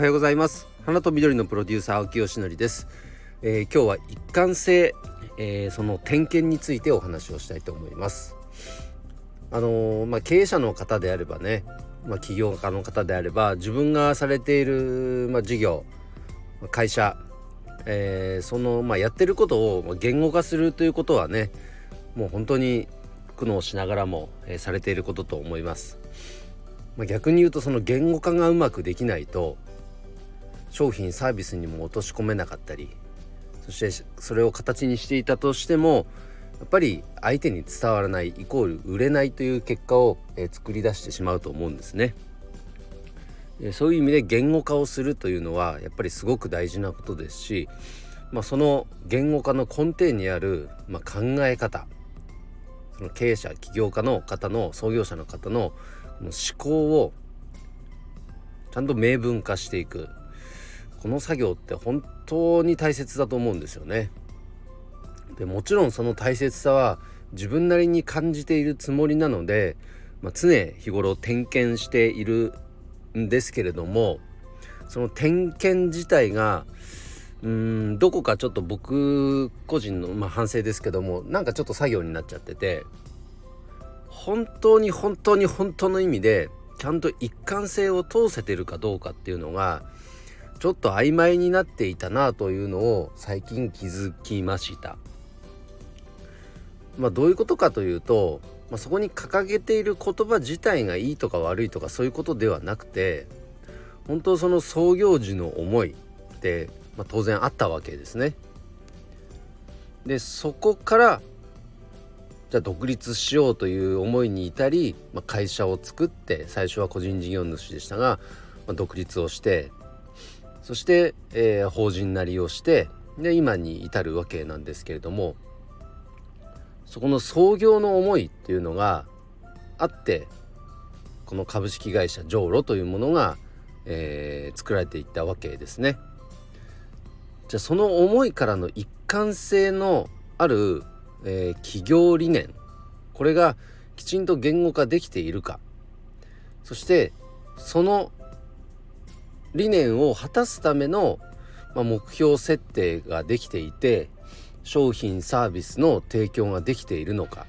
はようございます。花と緑のプロデューサー青木よしのりです、えー、今日は一貫性、えー、その点検についてお話をしたいと思います。あのー、まあ、経営者の方であればね、まあ、起業家の方であれば自分がされている、まあ、事業会社、えー、その、まあ、やってることを言語化するということはねもう本当に苦悩しながらも、えー、されていることと思います。まあ、逆に言うとその言語化がうまくできないと商品サービスにも落とし込めなかったりそしてそれを形にしていたとしてもやっぱり相手に伝わらないイコール売れないという結果を、え、作り出してしまうと思うんですね。そういう意味で言語化をするというのはやっぱりすごく大事なことですし、まあ、その言語化の根底にある、まあ、考え方その経営者起業家の方の創業者の方の思考をちゃんと明文化していくこの作業って本当に大切だと思うんですよね。でもちろんその大切さは自分なりに感じているつもりなので、まあ、常日頃点検しているんですけれどもその点検自体がうんどこかちょっと僕個人の、まあ、反省ですけどもなんかちょっと作業になっちゃってて本当に本当に本当の意味でちゃんと一貫性を通せてるかどうかっていうのがちょっと曖昧になっていたなというのを最近気づきました。まあ、どういうことかというと、まあ、そこに掲げている言葉自体がいいとか悪いとかそういうことではなくて本当その創業時の思いって、まあ、当然あったわけですね。でそこからじゃあ独立しようという思いに至り、まあ、会社を作って最初は個人事業主でしたが、まあ、独立をしてそして、えー、法人なりをしてで今に至るわけなんですけれどもそこの創業の思いっていうのがあってこの株式会社上路というものが、えー、作られていったわけですね。じゃあその思いからの一貫性のあるえー、企業理念これがきちんと言語化できているかそしてその理念を果たすための、まあ、目標設定ができていて商品サービスの提供ができているのか。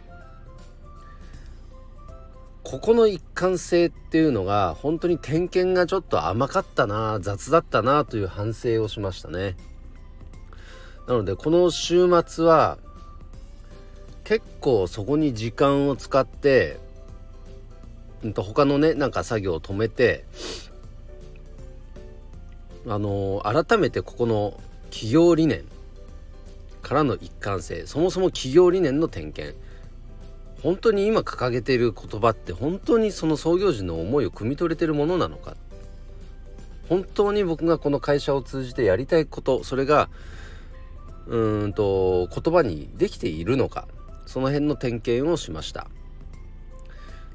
ここの一貫性っていうのが本当に点検がちょっと甘かったな雑だったなという反省をしましたね。なのでこの週末は結構そこに時間を使って、うん、と他のねなんか作業を止めてあの、改めてここの企業理念からの一貫性そもそも企業理念の点検。本当に今掲げている言葉って本当にその創業時の思いを汲み取れてるものなのか。本当に僕がこの会社を通じてやりたいことそれがうんと言葉にできているのか。その辺の点検をしました。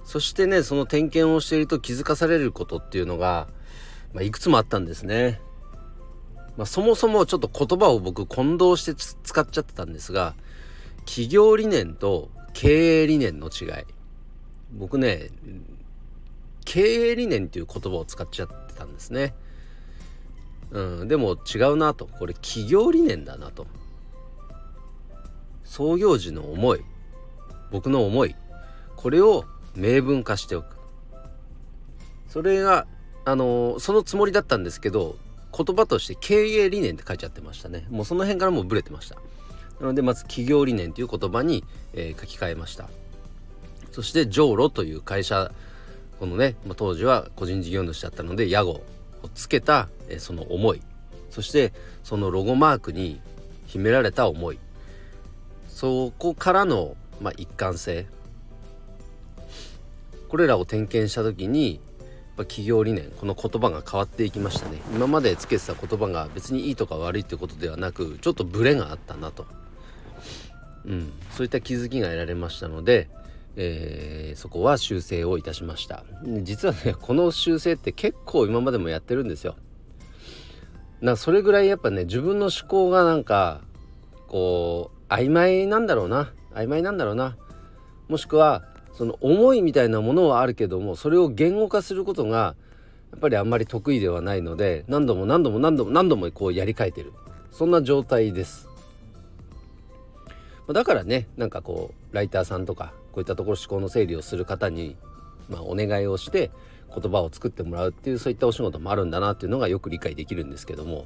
そしてねその点検をしていると気づかされることっていうのが、まあ、いくつもあったんですね、まあ、そもそもちょっと言葉を僕混同して使っちゃってたんですが企業理念と経営理念の違い。僕ね経営理念っていう言葉を使っちゃってたんですね。うん、でも違うなと。これ企業理念だなと。創業時の思い。僕の思い。これを明文化しておく。それがあのそのつもりだったんですけど言葉として経営理念って書いちゃってましたね。もうその辺からもうブレてました。なのでまず企業理念という言葉に、えー、書き換えました。そして上路という会社このね、まあ、当時は個人事業主だったので屋号をつけた、えー、その思い。そしてそのロゴマークに秘められた思い。そこからの、まあ、一貫性。これらを点検した時にぱ企業理念この言葉が変わっていきましたね。今までつけてた言葉が別にいいとか悪いってことではなくちょっとブレがあったなと、うん、そういった気づきが得られましたので、えー、そこは修正をいたしました。実はねこの修正って結構今までもやってるんですよ。なそれぐらいやっぱね自分の思考がなんかこう曖昧なんだろうな。曖昧なんだろうな。もしくはその思いみたいなものはあるけどもそれを言語化することがやっぱりあんまり得意ではないので何度も何度も何度も何度もこうやり替えてるそんな状態ですだからねなんかこうライターさんとかこういったところ思考の整理をする方に、まあ、お願いをして言葉を作ってもらうっていうそういったお仕事もあるんだなっていうのがよく理解できるんですけども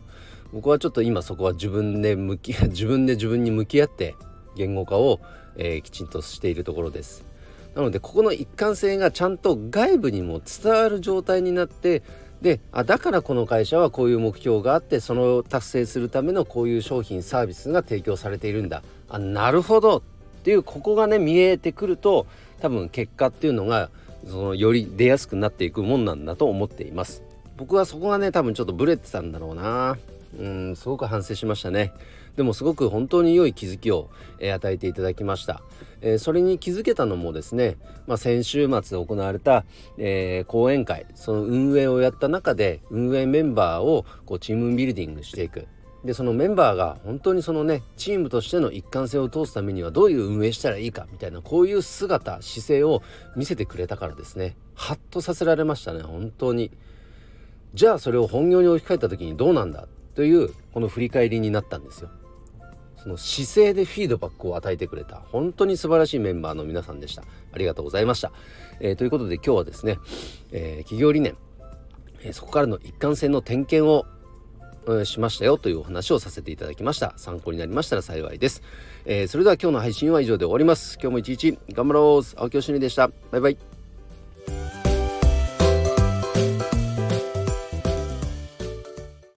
僕はちょっと今そこは自分で向き自分で自分に向き合って言語化を、えー、きちんとしているところです。なのでここの一貫性がちゃんと外部にも伝わる状態になってであだからこの会社はこういう目標があってその達成するためのこういう商品サービスが提供されているんだ。あなるほど。っていうここがね見えてくると多分結果っていうのがそのより出やすくなっていくもんなんだと思っています。僕はそこがね多分ちょっとブレてたんだろうな。うんすごく反省しましたね。でもすごく本当に良い気づきを、えー、与えていただきました、えー、それに気づけたのもですね、まあ、先週末行われた、えー、講演会その運営をやった中で運営メンバーをこうチームビルディングしていく。でそのメンバーが本当にそのねチームとしての一貫性を通すためにはどういう運営したらいいかみたいなこういう姿姿勢を見せてくれたからですね。ハッとさせられましたね本当に。じゃあそれを本業に置き換えた時にどうなんだというこの振り返りになったんですよ。その姿勢でフィードバックを与えてくれた本当に素晴らしいメンバーの皆さんでした。ありがとうございました、えー、ということで今日はですね、えー、企業理念、えー、そこからの一貫性の点検をしましたよというお話をさせていただきました。参考になりましたら幸いです、え、それでは今日の配信は以上で終わります。今日も一日頑張ろう。青木よしでした。バイバイ。